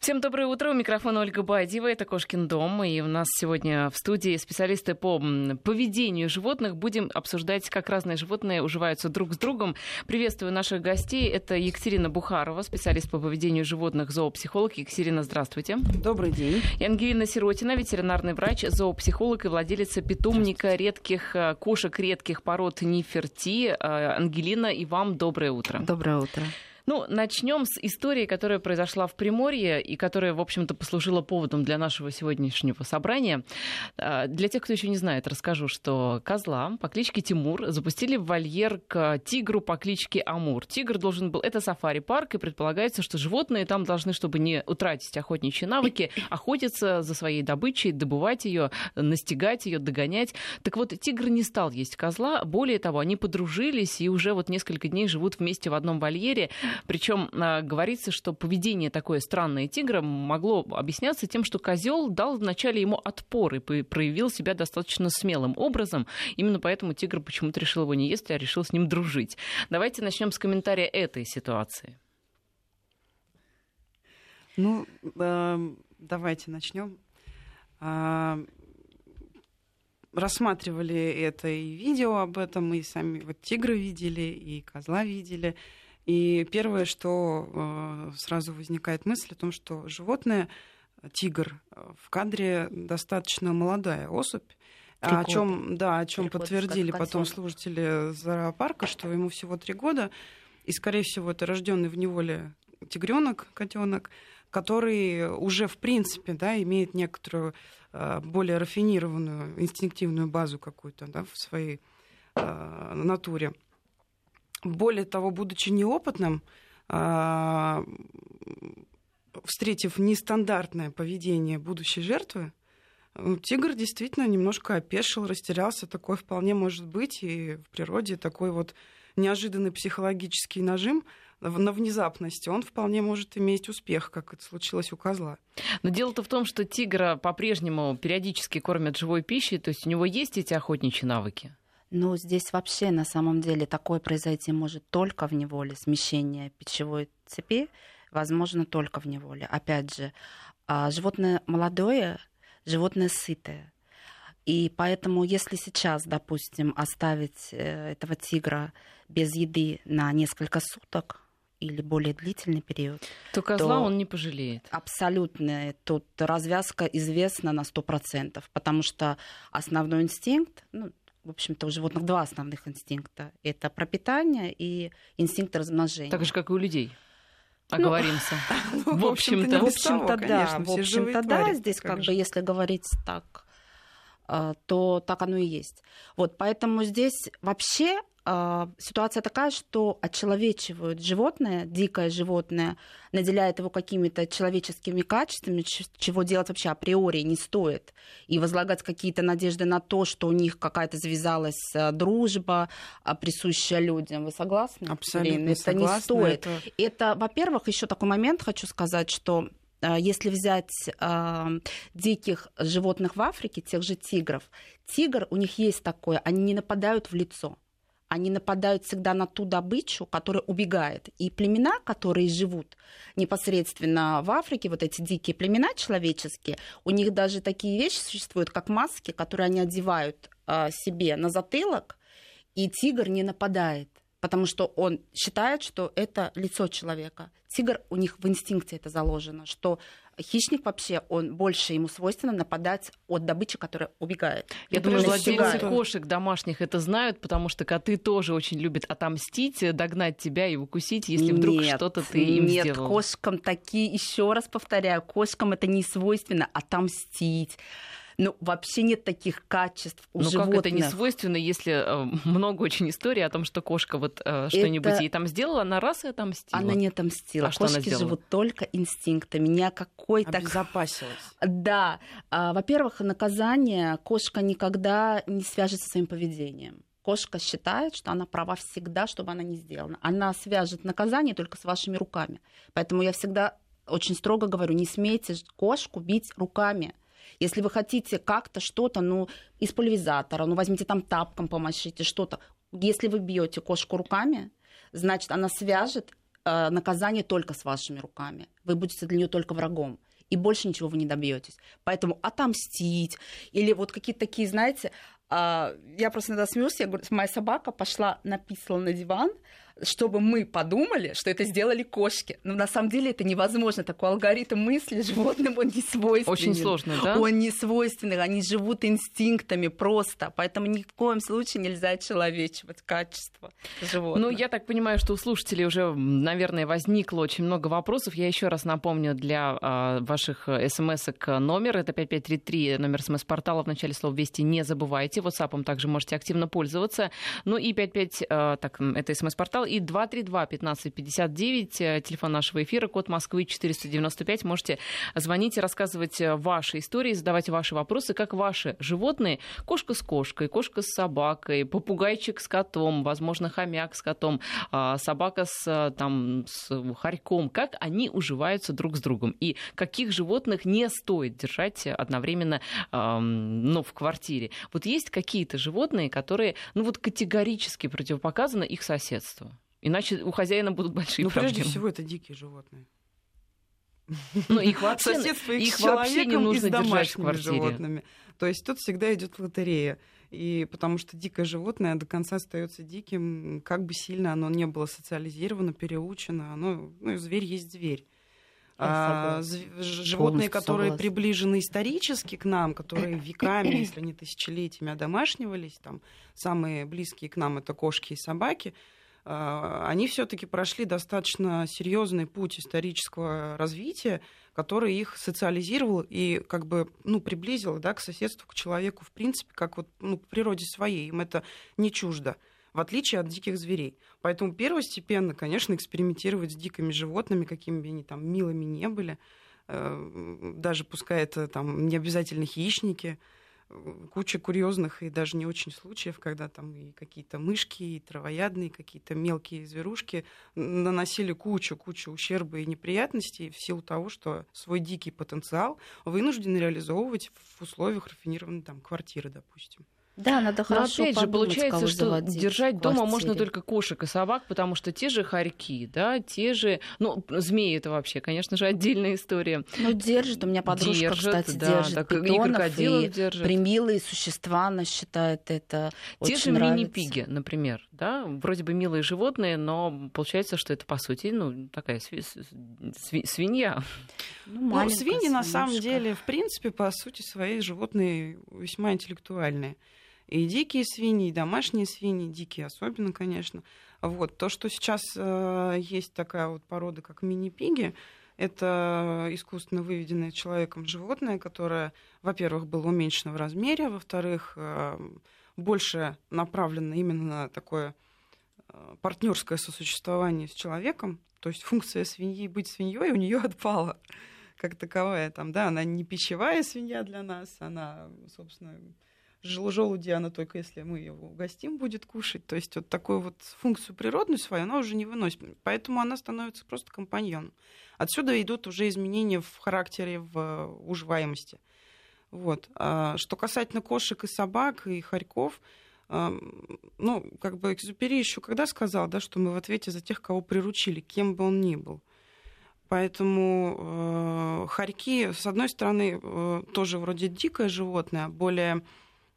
Всем доброе утро. У микрофона Ольга Бадьева. Это Кошкин дом. И у нас сегодня в студии специалисты по поведению животных. Будем обсуждать, как разные животные уживаются друг с другом. Приветствую наших гостей. Это Екатерина Бухарова, специалист по поведению животных, зоопсихолог. Екатерина, здравствуйте. Добрый день. И Ангелина Сиротина, ветеринарный врач, зоопсихолог и владелица питомника редких э, кошек редких пород Ниферти. Э, Ангелина, и вам доброе утро. Доброе утро. Ну, начнем с истории, которая произошла в Приморье и которая, в общем-то, послужила поводом для нашего сегодняшнего собрания. А, для тех, кто еще не знает, расскажу, что козла по кличке Тимур запустили в вольер к тигру по кличке Амур. Тигр должен был... Это сафари-парк, и предполагается, что животные там должны, чтобы не утратить охотничьи навыки, охотиться за своей добычей, добывать ее, настигать ее, догонять. Так вот, тигр не стал есть козла. Более того, они подружились и уже вот несколько дней живут вместе в одном вольере. Причем а, говорится, что поведение такое странное тигра могло объясняться тем, что козел дал вначале ему отпор и проявил себя достаточно смелым образом. Именно поэтому тигр почему-то решил его не есть, а решил с ним дружить. Давайте начнем с комментария этой ситуации. Ну, э, давайте начнем. Э, рассматривали это и видео об этом, и сами вот тигры видели, и козла видели. И первое, что э, сразу возникает мысль о том, что животное, тигр, в кадре достаточно молодая особь, Три о чем, да, о чем подтвердили потом служители зоопарка, что ему всего три года, и, скорее всего, это рожденный в неволе тигренок, котенок, который уже, в принципе, да, имеет некоторую э, более рафинированную инстинктивную базу какую-то да, в своей э, натуре. Более того, будучи неопытным, а, встретив нестандартное поведение будущей жертвы, тигр действительно немножко опешил, растерялся. Такое вполне может быть. И в природе такой вот неожиданный психологический нажим на внезапности, он вполне может иметь успех, как это случилось у козла. Но дело-то в том, что тигра по-прежнему периодически кормят живой пищей, то есть у него есть эти охотничьи навыки? Но здесь вообще на самом деле такое произойти может только в неволе. Смещение пищевой цепи возможно только в неволе. Опять же, а, животное молодое, животное сытое. И поэтому, если сейчас, допустим, оставить э, этого тигра без еды на несколько суток, или более длительный период, то козла то он не пожалеет. Абсолютно. Тут развязка известна на 100%, потому что основной инстинкт, ну, в общем-то, у животных два основных инстинкта. Это пропитание и инстинкт размножения. Так же, как и у людей. Оговоримся. Ну, в общем-то, в общем-то, да. В общем-то, да. Здесь, как бы, если говорить так, э, то так оно и есть. Вот, поэтому здесь вообще а, ситуация такая, что очеловечивают животное, дикое животное, наделяет его какими-то человеческими качествами, чего делать вообще априори не стоит. И возлагать какие-то надежды на то, что у них какая-то завязалась а, дружба, а, присущая людям. Вы согласны? Абсолютно Это согласна, не стоит. Это, это во-первых, еще такой момент хочу сказать, что если взять э, диких животных в Африке, тех же тигров, тигр, у них есть такое, они не нападают в лицо они нападают всегда на ту добычу, которая убегает. И племена, которые живут непосредственно в Африке, вот эти дикие племена человеческие, у них даже такие вещи существуют, как маски, которые они одевают э, себе на затылок, и тигр не нападает потому что он считает, что это лицо человека. Тигр, у них в инстинкте это заложено, что хищник вообще, он больше ему свойственно нападать от добычи, которая убегает. Я думаю, владельцы кошек домашних это знают, потому что коты тоже очень любят отомстить, догнать тебя и укусить, если вдруг нет, что-то ты им нет, сделал. Нет, кошкам такие, еще раз повторяю, кошкам это не свойственно отомстить ну, вообще нет таких качеств у ну, животных. как это не свойственно, если э, много очень историй о том, что кошка вот э, что-нибудь это... ей там сделала, она раз и отомстила. Она не отомстила. А Кошки что она живут только инстинктами, ни о какой так... Обезопасилась. Да. А, во-первых, наказание кошка никогда не свяжет со своим поведением кошка считает, что она права всегда, чтобы она не сделала. Она свяжет наказание только с вашими руками. Поэтому я всегда очень строго говорю, не смейте кошку бить руками. Если вы хотите как-то что-то, ну, из пульверизатора, ну, возьмите там тапком помашите, что-то. Если вы бьете кошку руками, значит, она свяжет э, наказание только с вашими руками. Вы будете для нее только врагом и больше ничего вы не добьетесь. Поэтому отомстить или вот какие-то такие, знаете, а, я просто иногда смеюсь, я говорю, моя собака пошла, написала на диван, чтобы мы подумали, что это сделали кошки. Но на самом деле это невозможно. Такой алгоритм мысли животным он не свойственен. Очень сложно, да? Он не свойственный, они живут инстинктами просто. Поэтому ни в коем случае нельзя человечивать качество животных. Ну, я так понимаю, что у слушателей уже, наверное, возникло очень много вопросов. Я еще раз напомню для а, ваших смс номер. Это 5533, номер смс-портала в начале слова «Вести» не забывайте. WhatsApp также можете активно пользоваться. Ну и 55, а, так, это смс-портал и 232-1559, э, телефон нашего эфира, код Москвы 495. Можете звонить и рассказывать э, ваши истории, задавать ваши вопросы, как ваши животные, кошка с кошкой, кошка с собакой, попугайчик с котом, возможно, хомяк с котом, а, собака с, э, там, с хорьком, как они уживаются друг с другом и каких животных не стоит держать одновременно ну, в квартире. Вот есть какие-то животные, которые ну, вот категорически противопоказаны их соседству? Иначе у хозяина будут большие ну, проблемы. прежде всего, это дикие животные. Ну, их вообще, Соседство их, их вообще не нужно держать в квартире. животными. То есть тут всегда идет лотерея. И потому что дикое животное до конца остается диким, как бы сильно оно не было социализировано, переучено, оно, ну, зверь есть зверь. А, животные, которые согласна. приближены исторически к нам, которые веками, если не тысячелетиями, одомашнивались, там самые близкие к нам это кошки и собаки, а, они все-таки прошли достаточно серьезный путь исторического развития, который их социализировал и как бы ну, приблизил да, к соседству, к человеку, в принципе, как вот, ну, по природе своей. Им это не чуждо в отличие от диких зверей. Поэтому первостепенно, конечно, экспериментировать с дикими животными, какими бы они там милыми не были, э, даже пускай это там не обязательно хищники, куча курьезных и даже не очень случаев, когда там и какие-то мышки, и травоядные, какие-то мелкие зверушки наносили кучу-кучу ущерба и неприятностей в силу того, что свой дикий потенциал вынуждены реализовывать в условиях рафинированной там квартиры, допустим. Да, надо хорошо Но опять же, получается, что держать дома можно только кошек и собак, потому что те же хорьки, да, те же... Ну, змеи это вообще, конечно же, отдельная история. Ну, держит. У меня подружка, держит, кстати, да, держит так, питонов, и, и держит. примилые существа, она считает это Те очень же мини-пиги, например, да, вроде бы милые животные, но получается, что это, по сути, ну, такая сви- сви- свинья. Ну, ну свиньи, на самом деле, в принципе, по сути своей, животные весьма интеллектуальные. И дикие свиньи, и домашние свиньи, дикие особенно, конечно. Вот. То, что сейчас э, есть такая вот порода, как мини-пиги, это искусственно выведенное человеком животное, которое, во-первых, было уменьшено в размере, во-вторых, э, больше направлено именно на такое э, партнерское сосуществование с человеком. То есть функция свиньи быть свиньей у нее отпала как таковая. Там, да, она не пищевая свинья для нас, она, собственно, желуди она только если мы его угостим, будет кушать. То есть вот такую вот функцию природную свою она уже не выносит. Поэтому она становится просто компаньоном. Отсюда идут уже изменения в характере, в уживаемости. Вот. А что касательно кошек и собак, и хорьков, ну, как бы Экзюпери еще когда сказал, да, что мы в ответе за тех, кого приручили, кем бы он ни был. Поэтому э, хорьки, с одной стороны, э, тоже вроде дикое животное, более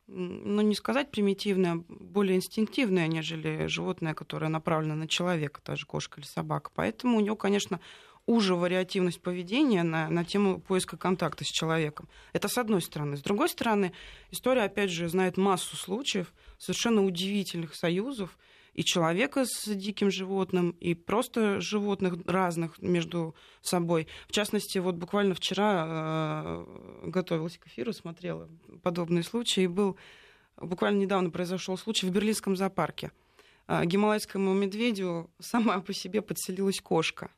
ну, не сказать примитивное, более инстинктивное, нежели животное, которое направлено на человека, та же кошка или собака. Поэтому у него, конечно, уже вариативность поведения на, на тему поиска контакта с человеком. Это с одной стороны. С другой стороны, история, опять же, знает массу случаев совершенно удивительных союзов, и человека с диким животным, и просто животных разных между собой. В частности, вот буквально вчера э, готовилась к эфиру, смотрела подобные случаи, и был буквально недавно произошел случай в Берлинском зоопарке. Э, гималайскому медведю сама по себе подселилась кошка.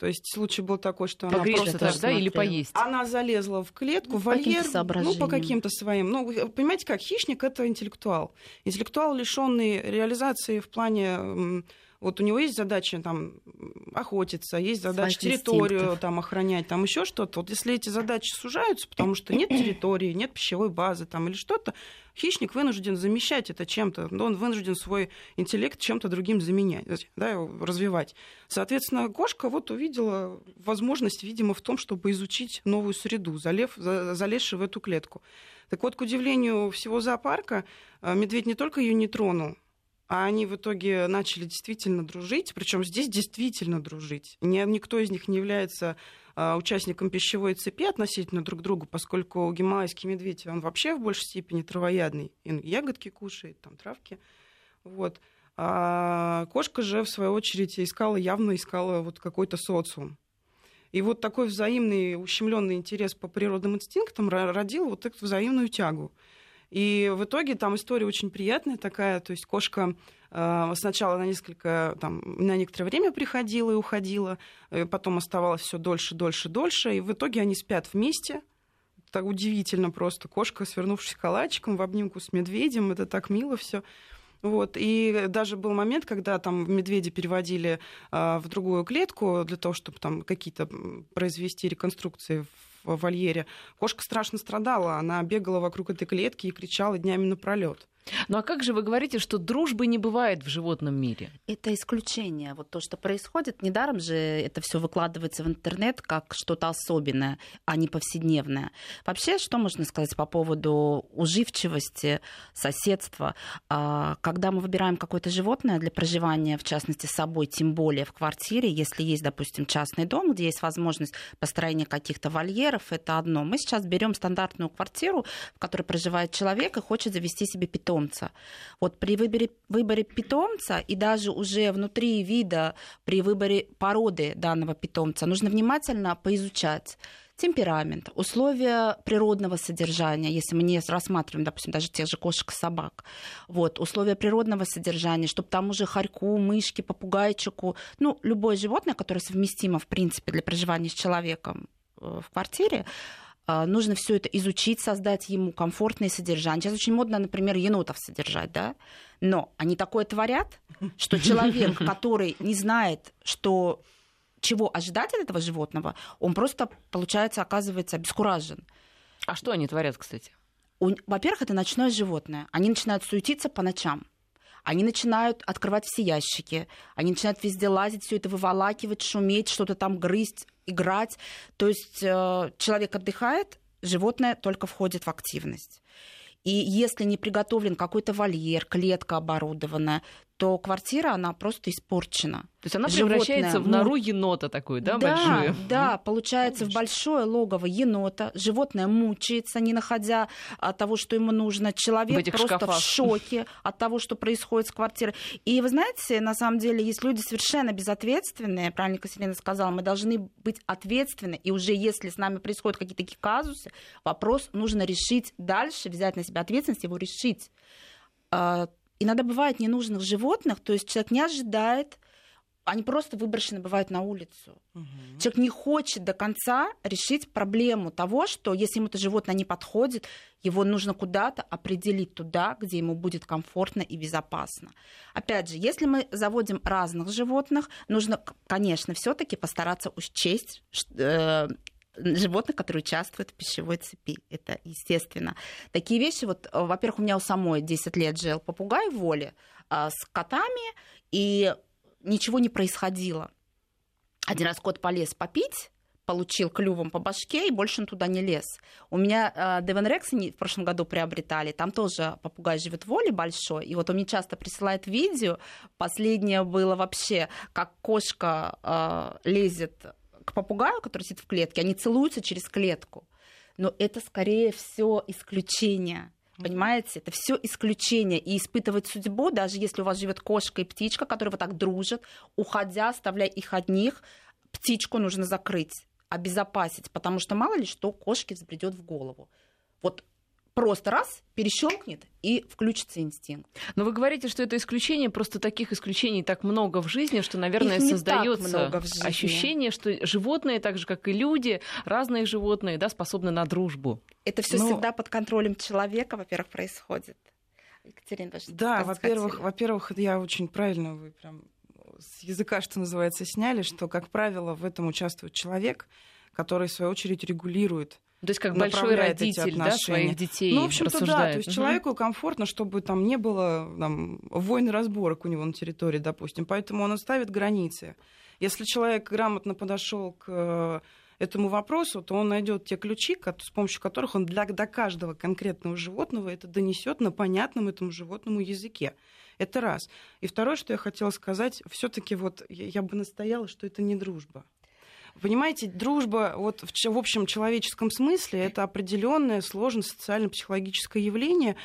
То есть случай был такой, что она просто... Так, да, или поесть? Она залезла в клетку, ну, в вольер, ну, по каким-то своим... Ну, понимаете, как хищник — это интеллектуал. Интеллектуал, лишенный реализации в плане Вот у него есть задача там охотиться, есть задача территорию инстинктов. там охранять, там еще что-то. Вот если эти задачи сужаются, потому что нет территории, нет пищевой базы там или что-то, хищник вынужден замещать это чем-то, он вынужден свой интеллект чем-то другим заменять, да, развивать. Соответственно, кошка вот увидела возможность, видимо, в том, чтобы изучить новую среду, залев, залезши в эту клетку. Так вот, к удивлению всего зоопарка, э, медведь не только ее не тронул, а они в итоге начали действительно дружить, причем здесь действительно дружить. Ни, никто из них не является а, участником пищевой цепи относительно друг к другу, поскольку гималайский медведь, он вообще в большей степени травоядный. И ягодки кушает, там травки. Вот. А кошка же, в свою очередь, искала, явно искала вот какой-то социум. И вот такой взаимный ущемленный интерес по природным инстинктам родил вот эту взаимную тягу. И в итоге там история очень приятная такая, то есть кошка э, сначала на несколько, там, на некоторое время приходила и уходила, э, потом оставалась все дольше, дольше, дольше, и в итоге они спят вместе, так удивительно просто. Кошка, свернувшись калачиком в обнимку с медведем, это так мило все. Вот. И даже был момент, когда там медведи переводили э, в другую клетку для того, чтобы там какие-то произвести реконструкции в вольере. Кошка страшно страдала, она бегала вокруг этой клетки и кричала днями напролет. Ну а как же вы говорите, что дружбы не бывает в животном мире? Это исключение. Вот то, что происходит, недаром же это все выкладывается в интернет как что-то особенное, а не повседневное. Вообще, что можно сказать по поводу уживчивости, соседства? А, когда мы выбираем какое-то животное для проживания, в частности, с собой, тем более в квартире, если есть, допустим, частный дом, где есть возможность построения каких-то вольеров, это одно. Мы сейчас берем стандартную квартиру, в которой проживает человек и хочет завести себе питомца питомца. Вот при выборе, выборе питомца и даже уже внутри вида, при выборе породы данного питомца, нужно внимательно поизучать темперамент, условия природного содержания, если мы не рассматриваем, допустим, даже тех же кошек и собак, вот, условия природного содержания, чтобы там уже хорьку, мышки, попугайчику, ну, любое животное, которое совместимо, в принципе, для проживания с человеком э, в квартире, нужно все это изучить, создать ему комфортное содержание. Сейчас очень модно, например, енотов содержать, да? Но они такое творят, что человек, который не знает, что чего ожидать от этого животного, он просто, получается, оказывается обескуражен. А что они творят, кстати? Во-первых, это ночное животное. Они начинают суетиться по ночам. Они начинают открывать все ящики, они начинают везде лазить, все это выволакивать, шуметь, что-то там грызть, играть. То есть э, человек отдыхает, животное только входит в активность. И если не приготовлен какой-то вольер, клетка оборудованная, то квартира, она просто испорчена. То есть она превращается Животное, в нору енота такую, да, да большую? Да, получается в большое логово енота. Животное мучается, не находя от того, что ему нужно. Человек в просто шкафах. в шоке от того, что происходит с квартирой. И вы знаете, на самом деле есть люди совершенно безответственные, правильно Катерина сказала, мы должны быть ответственны, и уже если с нами происходят какие-то такие казусы, вопрос нужно решить дальше, взять на себя ответственность, его решить а, иногда бывает ненужных животных, то есть человек не ожидает, они просто выброшены бывают на улицу. Угу. Человек не хочет до конца решить проблему того, что если ему это животное не подходит, его нужно куда-то определить туда, где ему будет комфортно и безопасно. Опять же, если мы заводим разных животных, нужно, конечно, все-таки постараться учесть э, животных, которые участвуют в пищевой цепи. Это естественно. Такие вещи, вот, э, во-первых, у меня у самой 10 лет жил попугай в воле а, с котами, и ничего не происходило. Один раз кот полез попить, получил клювом по башке, и больше он туда не лез. У меня э, Девен Рекс в прошлом году приобретали, там тоже попугай живет в воле большой, и вот он мне часто присылает видео, последнее было вообще, как кошка э, лезет к попугаю, который сидит в клетке, они целуются через клетку. Но это скорее все исключение. Понимаете, это все исключение. И испытывать судьбу, даже если у вас живет кошка и птичка, которые вот так дружат, уходя, оставляя их одних, птичку нужно закрыть, обезопасить, потому что мало ли что кошке взбредет в голову. Вот просто раз перещелкнет и включится инстинкт. Но вы говорите, что это исключение, просто таких исключений так много в жизни, что, наверное, создается ощущение, что животные, так же как и люди, разные животные, да, способны на дружбу. Это все Но... всегда под контролем человека, во-первых, происходит. Екатерина, даже Да, во-первых, во-первых, я очень правильно вы прям с языка, что называется, сняли, что, как правило, в этом участвует человек, который, в свою очередь, регулирует то есть как большой родитель да, своих детей Ну, в общем-то, да. То есть угу. человеку комфортно, чтобы там не было там, войн и разборок у него на территории, допустим. Поэтому он оставит границы. Если человек грамотно подошел к э, этому вопросу, то он найдет те ключи, с помощью которых он для, до каждого конкретного животного это донесет на понятном этому животному языке. Это раз. И второе, что я хотела сказать, все-таки вот я, я бы настояла, что это не дружба. Понимаете, дружба вот в, в общем человеческом смысле это определенное сложное социально-психологическое явление,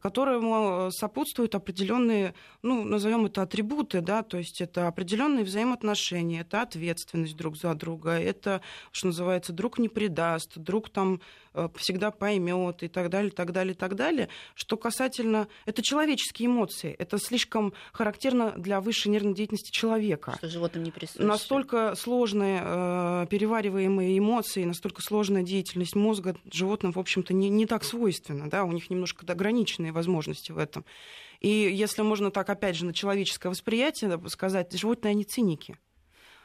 которому сопутствуют определенные, ну, назовем это атрибуты, да, то есть это определенные взаимоотношения, это ответственность друг за друга, это, что называется, друг не предаст, друг там Э, всегда поймет и так далее, так далее, так далее. Что касательно... Это человеческие эмоции. Это слишком характерно для высшей нервной деятельности человека. Что животным не присуще. Настолько сложные э, перевариваемые эмоции, настолько сложная деятельность мозга животным, в общем-то, не, не так свойственна. Да? У них немножко ограниченные возможности в этом. И если можно так, опять же, на человеческое восприятие сказать, животные, они циники.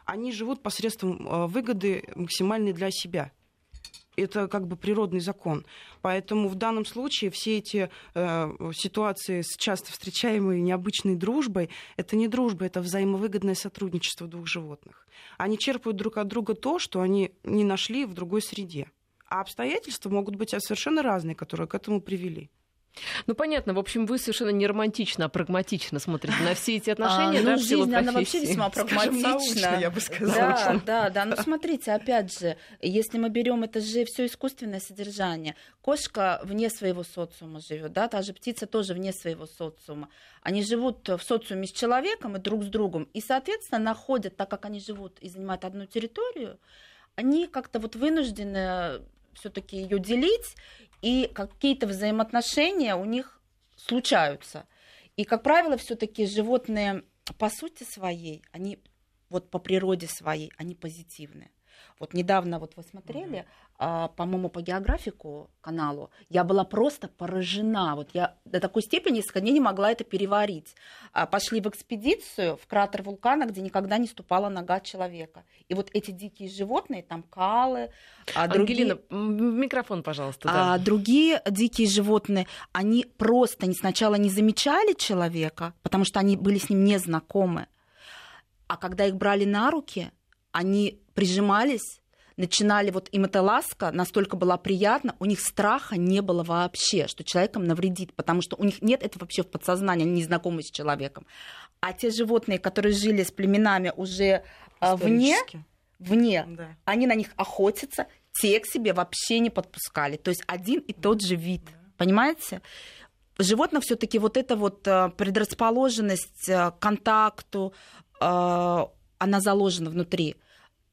Они живут посредством э, выгоды максимальной для себя это как бы природный закон. Поэтому в данном случае все эти э, ситуации с часто встречаемой необычной дружбой, это не дружба, это взаимовыгодное сотрудничество двух животных. Они черпают друг от друга то, что они не нашли в другой среде. А обстоятельства могут быть совершенно разные, которые к этому привели. Ну, понятно. В общем, вы совершенно не романтично, а прагматично смотрите на все эти отношения. А, ну, да, жизнь, она вообще весьма прагматична. я бы сказала. Да, да, да. Ну, смотрите, опять же, если мы берем это же все искусственное содержание, кошка вне своего социума живет, да, та же птица тоже вне своего социума. Они живут в социуме с человеком и друг с другом, и, соответственно, находят, так как они живут и занимают одну территорию, они как-то вот вынуждены все-таки ее делить, и какие-то взаимоотношения у них случаются. И, как правило, все-таки животные по сути своей, они вот по природе своей, они позитивные. Вот недавно вот вы смотрели, а, по-моему, по географику каналу, я была просто поражена. Вот я до такой степени дней не могла это переварить. А, пошли в экспедицию в кратер вулкана, где никогда не ступала нога человека. И вот эти дикие животные, там калы, а другие... микрофон, пожалуйста. Да. А, другие дикие животные, они просто сначала не замечали человека, потому что они были с ним не знакомы. А когда их брали на руки, они прижимались начинали, вот им эта ласка настолько была приятна, у них страха не было вообще, что человеком навредит, потому что у них нет этого вообще в подсознании, они не знакомы с человеком. А те животные, которые жили с племенами уже а, вне, вне да. они на них охотятся, те к себе вообще не подпускали. То есть один и тот же вид. Да. Понимаете? Животных все-таки вот эта вот а, предрасположенность к контакту, а, она заложена внутри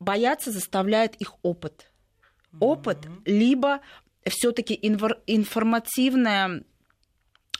бояться заставляет их опыт. Опыт, либо все-таки информативная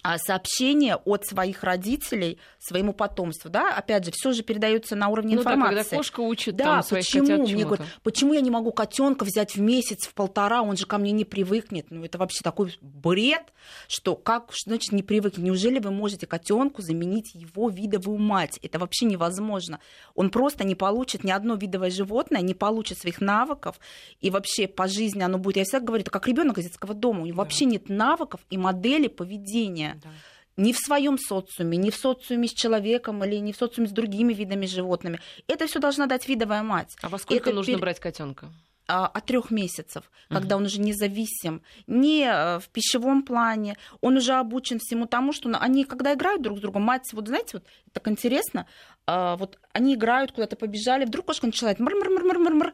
а, сообщение от своих родителей своему потомству, да, опять же, все же передается на уровне ну, информации. Да, когда кошка учит да, там, своих почему котят мне говорят, почему я не могу котенка взять в месяц, в полтора, он же ко мне не привыкнет. Ну это вообще такой бред, что как значит не привыкнет? Неужели вы можете котенку заменить его видовую мать? Это вообще невозможно. Он просто не получит ни одно видовое животное, не получит своих навыков и вообще по жизни оно будет. Я всегда говорю, это как ребенок из детского дома, у него да. вообще нет навыков и модели поведения да. ни в своем социуме, ни в социуме с человеком или не в социуме с другими видами животными. Это все должна дать видовая мать. А во сколько Это нужно пер... брать котенка? А, от трех месяцев, когда угу. он уже независим, не э, в пищевом плане, он уже обучен всему тому, что они, когда играют друг с другом, мать, вот знаете, вот так интересно, а, вот они играют, куда-то побежали, вдруг кошка начинает мр-мр-мр-мр-мр,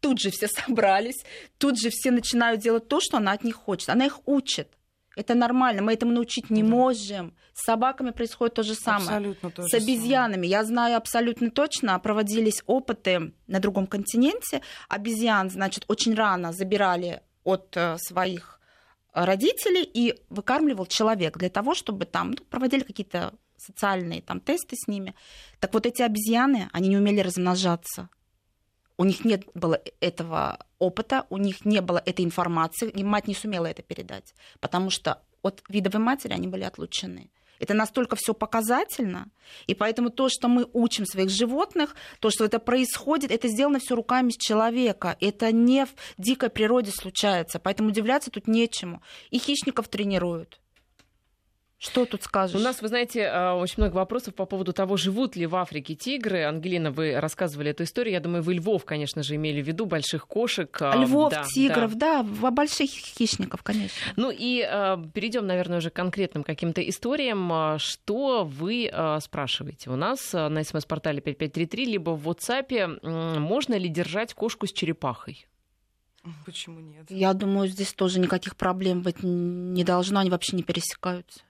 тут же все собрались, тут же все начинают делать то, что она от них хочет, она их учит. Это нормально, мы этому научить не да. можем. С собаками происходит то же самое. Абсолютно то С обезьянами. Самое. Я знаю абсолютно точно, проводились опыты на другом континенте. Обезьян, значит, очень рано забирали от э, своих родителей и выкармливал человек для того, чтобы там ну, проводили какие-то социальные там тесты с ними. Так вот эти обезьяны, они не умели размножаться у них нет было этого опыта, у них не было этой информации, и мать не сумела это передать, потому что от видовой матери они были отлучены. Это настолько все показательно. И поэтому то, что мы учим своих животных, то, что это происходит, это сделано все руками человека. Это не в дикой природе случается. Поэтому удивляться тут нечему. И хищников тренируют. Что тут скажешь? У нас, вы знаете, а, очень много вопросов по поводу того, живут ли в Африке тигры. Ангелина, вы рассказывали эту историю. Я думаю, вы львов, конечно же, имели в виду, больших кошек. А, львов, да, тигров, да, да больших хищников, конечно. Ну и э, перейдем, наверное, уже к конкретным каким-то историям. Что вы э, спрашиваете? У нас на смс-портале 5533, либо в WhatsApp, можно ли держать кошку с черепахой? Почему нет? Я думаю, здесь тоже никаких проблем быть не должно, они вообще не пересекаются.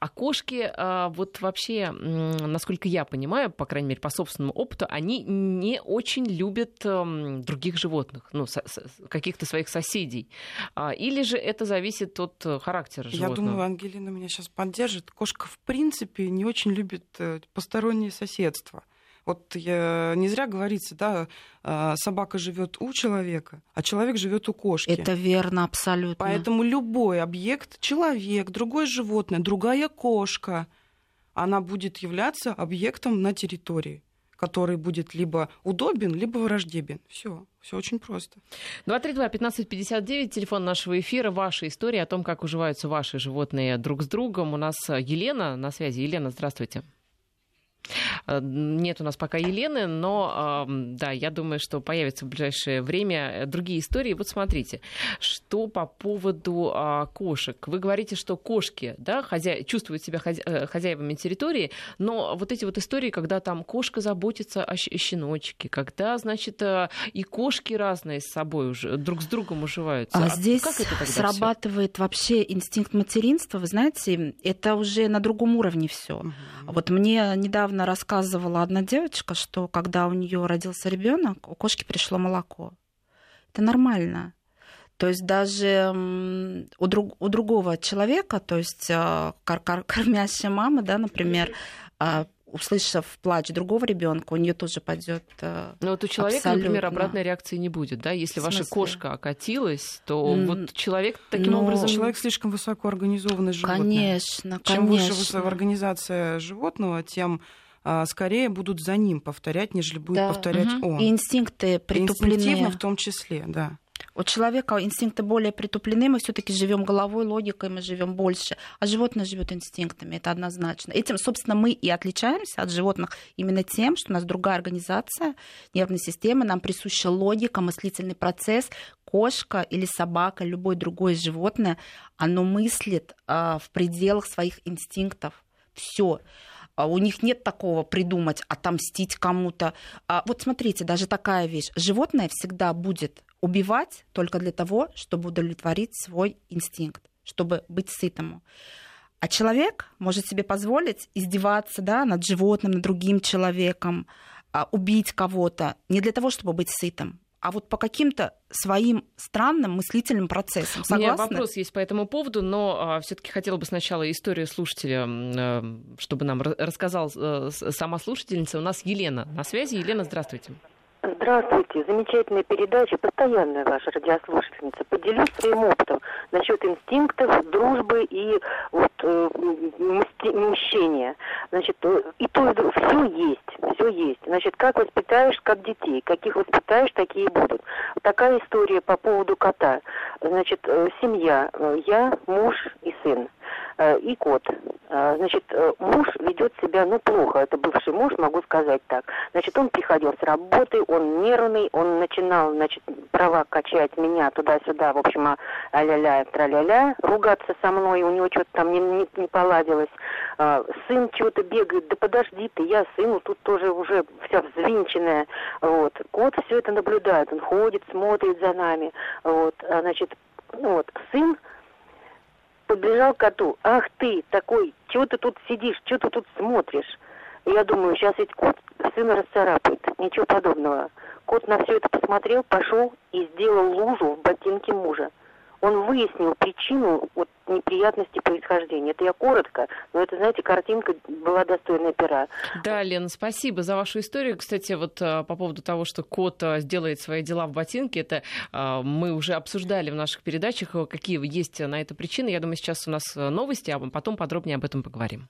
А кошки, а, вот вообще, насколько я понимаю, по крайней мере, по собственному опыту, они не очень любят других животных, ну, каких-то своих соседей. А, или же это зависит от э, характера животного? Я думаю, Ангелина меня сейчас поддержит. Кошка, в принципе, не очень любит э, постороннее соседство. Вот я, не зря говорится, да, а, собака живет у человека, а человек живет у кошки. Это верно, абсолютно. Поэтому любой объект, человек, другое животное, другая кошка, она будет являться объектом на территории который будет либо удобен, либо враждебен. Все, все очень просто. 232-1559, телефон нашего эфира, ваша история о том, как уживаются ваши животные друг с другом. У нас Елена на связи. Елена, здравствуйте. Э, нет у нас пока Елены, но да, я думаю, что появятся в ближайшее время другие истории. Вот смотрите, что по поводу а, кошек. Вы говорите, что кошки да, хозя... чувствуют себя э, хозяевами территории, но вот эти вот истории, когда там кошка заботится о щеночке, когда, значит, э, и кошки разные с собой уже друг с другом уживаются. А, а здесь как это срабатывает всё? вообще инстинкт материнства. Вы знаете, это уже на другом уровне все. Угу. Вот мне недавно рассказывали рассказывала одна девочка, что когда у нее родился ребенок, у кошки пришло молоко. Это нормально. То есть даже у, друг, у другого человека, то есть а, кор, кор, кормящая мама, да, например, а, услышав плач другого ребенка, у нее тоже пойдет. А, Но вот у человека, абсолютно. например, обратной реакции не будет, да? Если ваша кошка окатилась, то mm. вот человек таким Но... образом. Человек слишком высоко организованный животное. Конечно, Чем конечно. выше организация животного, тем скорее будут за ним повторять, нежели будет да. повторять угу. он. И инстинкты притуплены. Инстинктивно в том числе, да. У человека инстинкты более притуплены, мы все-таки живем головой, логикой, мы живем больше, а животное живет инстинктами, это однозначно. Этим, собственно, мы и отличаемся от животных именно тем, что у нас другая организация нервной системы, нам присуща логика, мыслительный процесс. Кошка или собака, любое другое животное, оно мыслит э, в пределах своих инстинктов. Все. А у них нет такого придумать, отомстить кому-то. А вот смотрите, даже такая вещь. Животное всегда будет убивать только для того, чтобы удовлетворить свой инстинкт, чтобы быть сытому. А человек может себе позволить издеваться да, над животным, над другим человеком, а, убить кого-то не для того, чтобы быть сытым, а вот по каким-то своим странным мыслительным процессам. Согласны? У меня вопрос есть по этому поводу, но а, все-таки хотела бы сначала историю слушателя, а, чтобы нам рассказал а, сама слушательница. У нас Елена на связи. Елена, здравствуйте. Здравствуйте. Замечательная передача, постоянная ваша радиослушательница. Поделюсь своим опытом насчет инстинктов, дружбы и вот э, мщения. Значит, э, и то, и другое. Все есть, все есть. Значит, как воспитаешь, как детей. Каких воспитаешь, такие будут. Такая история по поводу кота. Значит, э, семья. Э, я, муж и сын. Э, и кот. Э, значит, э, муж ведет себя, ну, плохо. Это бывший муж, могу сказать так. Значит, он приходил с работы, он нервный, он начинал, значит, права качать меня туда-сюда, в общем, а-ля-ля, тра-ля-ля, ругаться со мной, у него что-то там не, не, не поладилось. Сын чего-то бегает, да подожди ты, я сыну тут тоже уже вся взвинченная. Вот. Кот все это наблюдает, он ходит, смотрит за нами. Вот. А, значит, ну вот, сын подбежал к коту. Ах ты, такой, чего ты тут сидишь, чего ты тут смотришь? я думаю, сейчас ведь кот сына расцарапает. Ничего подобного. Кот на все это посмотрел, пошел и сделал лужу в ботинке мужа. Он выяснил причину вот, неприятности происхождения. Это я коротко, но это, знаете, картинка была достойная пера. Да, Лен, спасибо за вашу историю. Кстати, вот по поводу того, что кот сделает свои дела в ботинке, это мы уже обсуждали в наших передачах, какие есть на это причины. Я думаю, сейчас у нас новости, а потом подробнее об этом поговорим.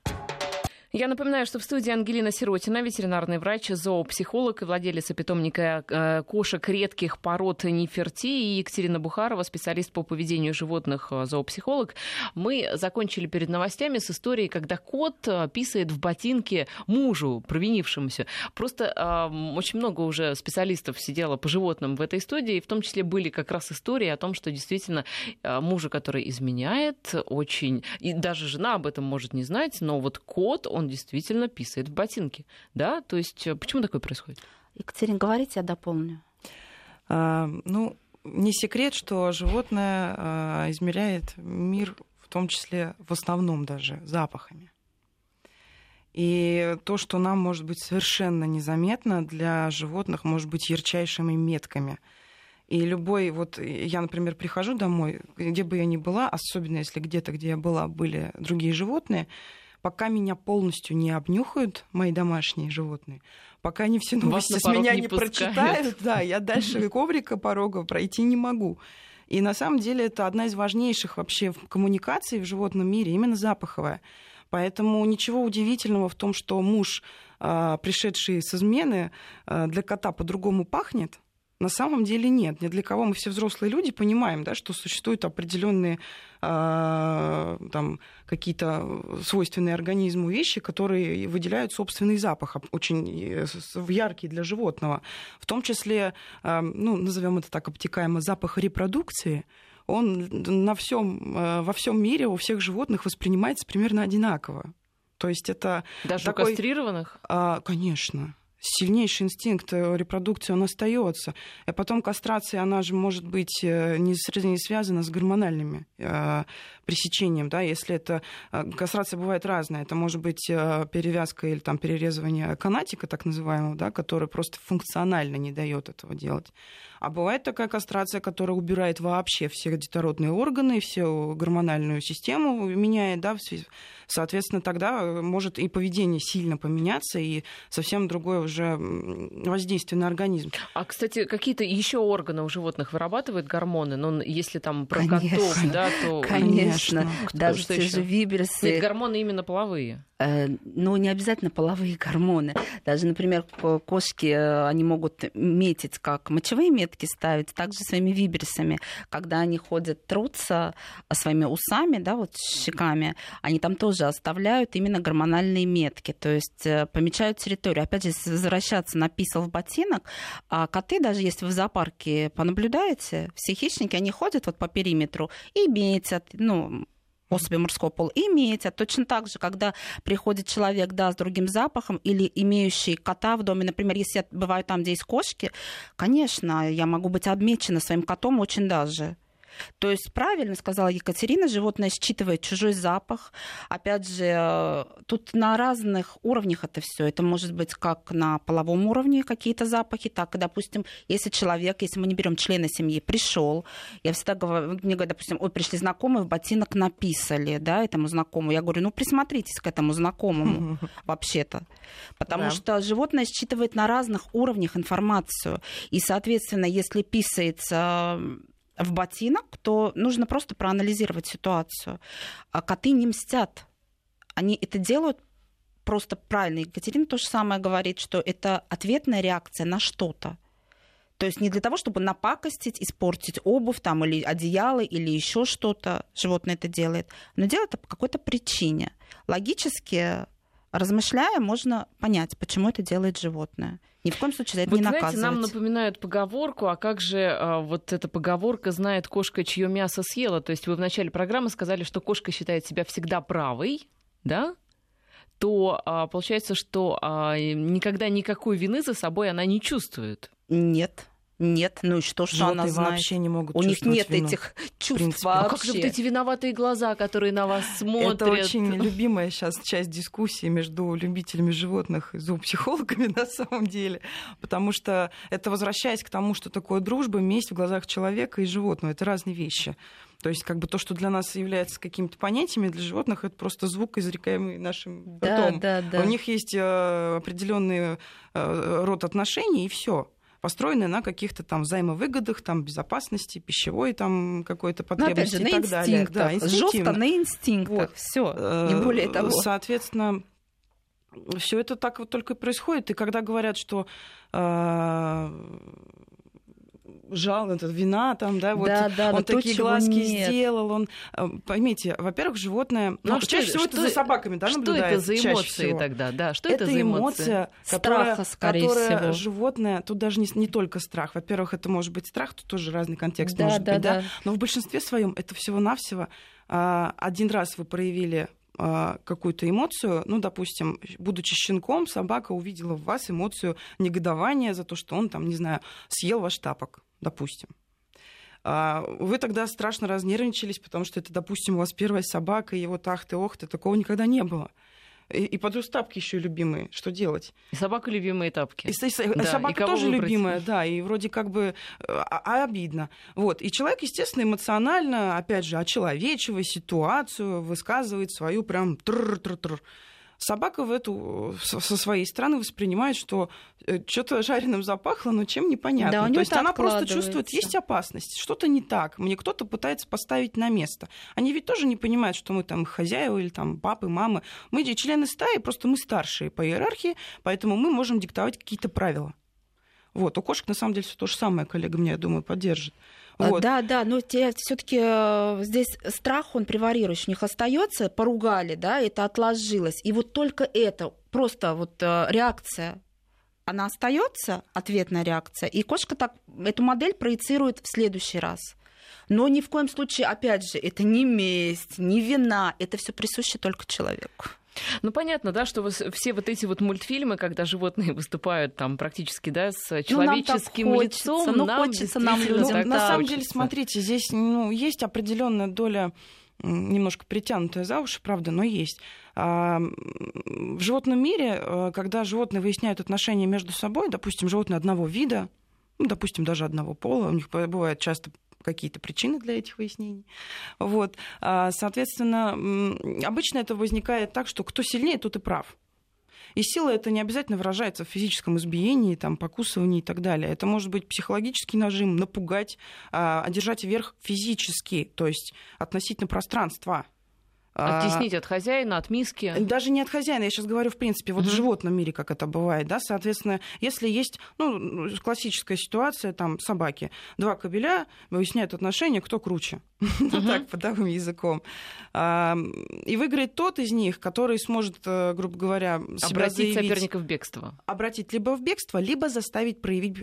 Я напоминаю, что в студии Ангелина Сиротина, ветеринарный врач, зоопсихолог и владелец питомника э, кошек редких пород Неферти, и Екатерина Бухарова, специалист по поведению животных, э, зоопсихолог. Мы закончили перед новостями с историей, когда кот э, писает в ботинке мужу, провинившемуся. Просто э, очень много уже специалистов сидело по животным в этой студии, и в том числе были как раз истории о том, что действительно э, мужа, который изменяет, очень... И даже жена об этом может не знать, но вот кот, он он действительно писает в ботинке. Да? То есть э, почему такое происходит? Екатерина, говорите, я дополню. А, ну, не секрет, что животное а, измеряет мир, в том числе в основном даже запахами. И то, что нам может быть совершенно незаметно, для животных может быть ярчайшими метками. И любой, вот я, например, прихожу домой, где бы я ни была, особенно если где-то, где я была, были другие животные, пока меня полностью не обнюхают мои домашние животные, пока они все новости с меня не, не прочитают, да, я дальше коврика порога пройти не могу. И на самом деле это одна из важнейших вообще коммуникаций в животном мире, именно запаховая. Поэтому ничего удивительного в том, что муж, а, пришедший с измены, а, для кота по-другому пахнет, на самом деле нет. Ни для кого мы все взрослые люди понимаем, да, что существуют определенные э, там, какие-то свойственные организму вещи, которые выделяют собственный запах, очень э, яркий для животного. В том числе, э, ну, назовем это так обтекаемо, запах репродукции, он на всем, э, во всем мире у всех животных воспринимается примерно одинаково. То есть это даже такой... у кастрированных? А, конечно сильнейший инстинкт э, репродукции, он остается. А потом кастрация, она же может быть э, не, связана с гормональными э, пресечением. Да? Если это... Э, кастрация бывает разная. Это может быть э, перевязка или там, перерезывание канатика, так называемого, да, который просто функционально не дает этого делать. А бывает такая кастрация, которая убирает вообще все детородные органы, всю гормональную систему меняет, да, соответственно, тогда э, может и поведение сильно поменяться, и совсем другое уже воздействие на организм. А, кстати, какие-то еще органы у животных вырабатывают гормоны? Ну, если там про Конечно. котов, да, то... Конечно, Кто, даже те же виберсы. Нет, гормоны именно половые. Э, ну, не обязательно половые гормоны. Даже, например, кошки, э, они могут метить, как мочевые метки ставить, также своими виберсами. Когда они ходят, трутся своими усами, да, вот щеками, они там тоже оставляют именно гормональные метки, то есть э, помечают территорию. Опять же, если возвращаться на писал в ботинок, а коты, даже если в зоопарке понаблюдаете, все хищники, они ходят вот по периметру и метят, ну, особи мужского пола, имеете. Точно так же, когда приходит человек, да, с другим запахом или имеющий кота в доме, например, если я бываю там, где есть кошки, конечно, я могу быть обмечена своим котом очень даже. То есть правильно сказала Екатерина, животное считывает чужой запах. Опять же, э, тут на разных уровнях это все. Это может быть как на половом уровне какие-то запахи, так и, допустим, если человек, если мы не берем члена семьи, пришел, я всегда говорю, мне говорят, допустим, ой, пришли знакомые, в ботинок написали, да, этому знакомому. Я говорю, ну присмотритесь к этому знакомому вообще-то. Потому что животное считывает на разных уровнях информацию. И, соответственно, если писается в ботинок, то нужно просто проанализировать ситуацию. А коты не мстят. Они это делают просто правильно. Екатерина то же самое говорит, что это ответная реакция на что-то. То есть не для того, чтобы напакостить, испортить обувь там, или одеяло, или еще что-то животное это делает, но делает это по какой-то причине. Логически размышляя, можно понять, почему это делает животное. Ни в коем случае за это вот, не знаете, наказывать. нам напоминают поговорку, а как же а, вот эта поговорка знает кошка, чье мясо съела? То есть вы в начале программы сказали, что кошка считает себя всегда правой, да? то а, получается, что а, никогда никакой вины за собой она не чувствует. Нет. Нет, ну и что, что Животные она знает? вообще не могут У них нет вину. этих чувств принципе. А вообще. как же вот эти виноватые глаза, которые на вас смотрят? Это очень любимая сейчас часть дискуссии между любителями животных и зоопсихологами на самом деле, потому что это возвращаясь к тому, что такое дружба, месть в глазах человека и животного. Это разные вещи. То есть как бы то, что для нас является какими-то понятиями, для животных это просто звук, изрекаемый нашим Да, ртом. да, да. У них есть э, определенный э, род отношений, и все построены на каких-то там взаимовыгодах, там безопасности, пищевой там какой-то Ну, опять потребности же, на и так далее. Да, Жестко на инстинктах. Вот. Все. Не более Э, того. Соответственно, все это так вот только и происходит. И когда говорят, что э, жал, это вина, там, да, вот Да, да, он да, то, такие чего глазки нет. сделал, он, э, поймите, во-первых, животное, Ну, ну, а что чаще всего это что за это- собаками, да, Что это за эмоции тогда? Да, что это это за эмоции? эмоция, которая, Страха, скорее которая всего. животное, тут даже не, не только страх. Во-первых, это может быть страх, тут тоже разный контекст Да, может да, быть, да? да. Но в большинстве своем это всего-навсего а, один раз вы проявили а, какую-то эмоцию, ну, допустим, будучи щенком, собака увидела в вас эмоцию негодования за то, что он там, не знаю, съел ваш тапок, допустим. А, Вы тогда страшно разнервничались, потому что это, допустим, у вас первая собака, и вот ах ты, ох ты, такого никогда не было. И, и плюс тапки еще любимые. Что делать? И собака любимые тапки. И, и Да, собака и тоже выбрать? любимая, да, и вроде как бы а, а обидно. Вот. И человек, естественно, эмоционально, опять же, очеловечивая ситуацию, высказывает свою прям тр-тр-тр. Собака в эту, со своей стороны воспринимает, что что-то жареным запахло, но чем непонятно. Да, у То есть она просто чувствует, есть опасность, что-то не так, мне кто-то пытается поставить на место. Они ведь тоже не понимают, что мы там хозяева или там папы, мамы. Мы члены стаи, просто мы старшие по иерархии, поэтому мы можем диктовать какие-то правила. Вот, у кошек на самом деле все то же самое, коллега меня, я думаю, поддержит. А, Вот. Да, да, но все-таки здесь страх, он превалирующий, у них остается, поругали, да, это отложилось. И вот только это, просто вот э, реакция, она остается, ответная реакция, и кошка так эту модель проецирует в следующий раз. Но ни в коем случае, опять же, это не месть, не вина, это все присуще только человеку. Ну, понятно, да, что все вот эти вот мультфильмы, когда животные выступают там практически, да, с Ну, нам человеческим хочется, лицом, ну, нам хочется нам Ну, людям так на самом хочется. деле, смотрите, здесь ну, есть определенная доля немножко притянутая за уши, правда, но есть. А, В животном мире, э, когда животные выясняют отношения между собой, допустим, животные одного вида, ну, допустим, даже одного пола, у них бывают часто какие-то причины для этих выяснений. Вот. А, Соответственно, обычно это возникает так, что кто сильнее, тот и прав. И сила это не обязательно выражается в физическом избиении, там, покусывании и так далее. Это может быть психологический нажим, напугать, а, одержать верх физически, то есть относительно пространства. А, Оттеснить от хозяина, от миски. даже не от хозяина, я сейчас говорю, в принципе, вот Мгм. в животном мире, как это бывает, да, соответственно, если есть, ну, классическая ситуация, там, собаки, два кобеля выясняют отношения, кто круче, ну, так, подовым языком. И выиграет тот из них, который сможет, э, грубо говоря, Обратить соперника в бегство. обратить либо в бегство, либо заставить проявить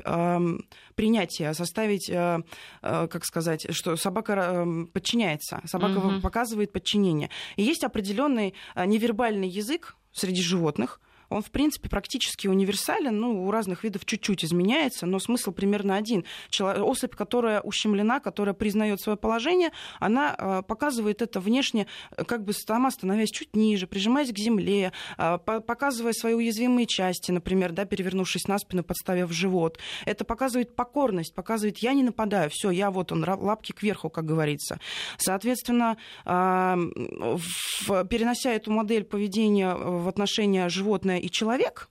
принятие, заставить, э, э, как сказать, что собака подчиняется, собака показывает подчинение. Есть определенный э, невербальный язык среди животных. Он, в принципе, практически универсален, ну, у разных видов чуть-чуть изменяется, но смысл примерно один. Чело- Особь, которая ущемлена, которая признает свое положение, она э, показывает это внешне, э, как бы сама становясь чуть ниже, прижимаясь к земле, по- показывая свои уязвимые части, например, да, перевернувшись на спину, подставив живот. Это показывает покорность, показывает, я не нападаю, все, я вот он, лапки кверху, как говорится. Соответственно, а, в- перенося эту модель поведения в отношения животное и человек,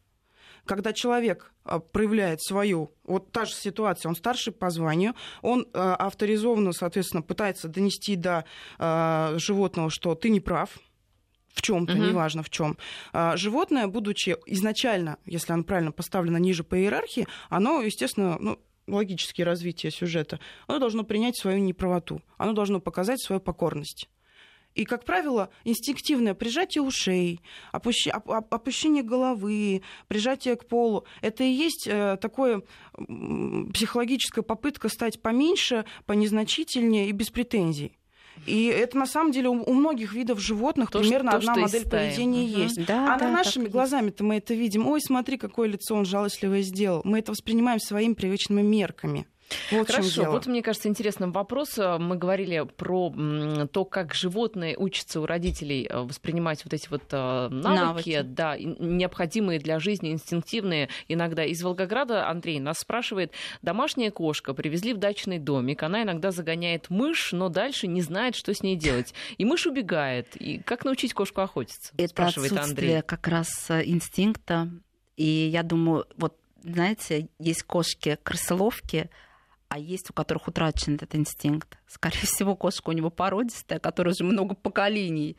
когда человек а, проявляет свою, вот та же ситуация, он старший по званию, он а, авторизованно, соответственно, пытается донести до а, животного, что ты не прав, в чем-то, Мгм. неважно в чем. Животное, будучи изначально, если оно правильно поставлено ниже по иерархии, оно, естественно, ну, логические развитие сюжета, оно должно принять свою неправоту, оно должно показать свою покорность. И, как правило, инстинктивное прижатие ушей, опущи- опущение головы, прижатие к полу, это и есть э, такое психологическая попытка стать поменьше, понезначительнее и без претензий. И это на самом деле у, многих видов животных То, примерно что- одна из модель поведения Мгм. есть. Да, а да, на нашими глазами-то мы это видим. Ой, смотри, какое лицо он жалостливое сделал. Мы это воспринимаем своими привычными мерками. Вот Хорошо, вот мне кажется интересным вопрос. Мы говорили про то, как животные учатся у родителей э, воспринимать вот эти вот э, навыки, Навыки. да, необходимые для жизни, инстинктивные. Иногда из Волгограда Андрей нас спрашивает, домашняя кошка привезли в дачный домик, она иногда загоняет мышь, но дальше не знает, что с ней делать. И мышь убегает. И как научить кошку охотиться? Это спрашивает отсутствие Андрей. как раз э, инстинкта. И я думаю, вот знаете, есть кошки-крысоловки, а есть у которых утрачен этот инстинкт. Скорее всего, кошка у него породистая, которая уже много поколений,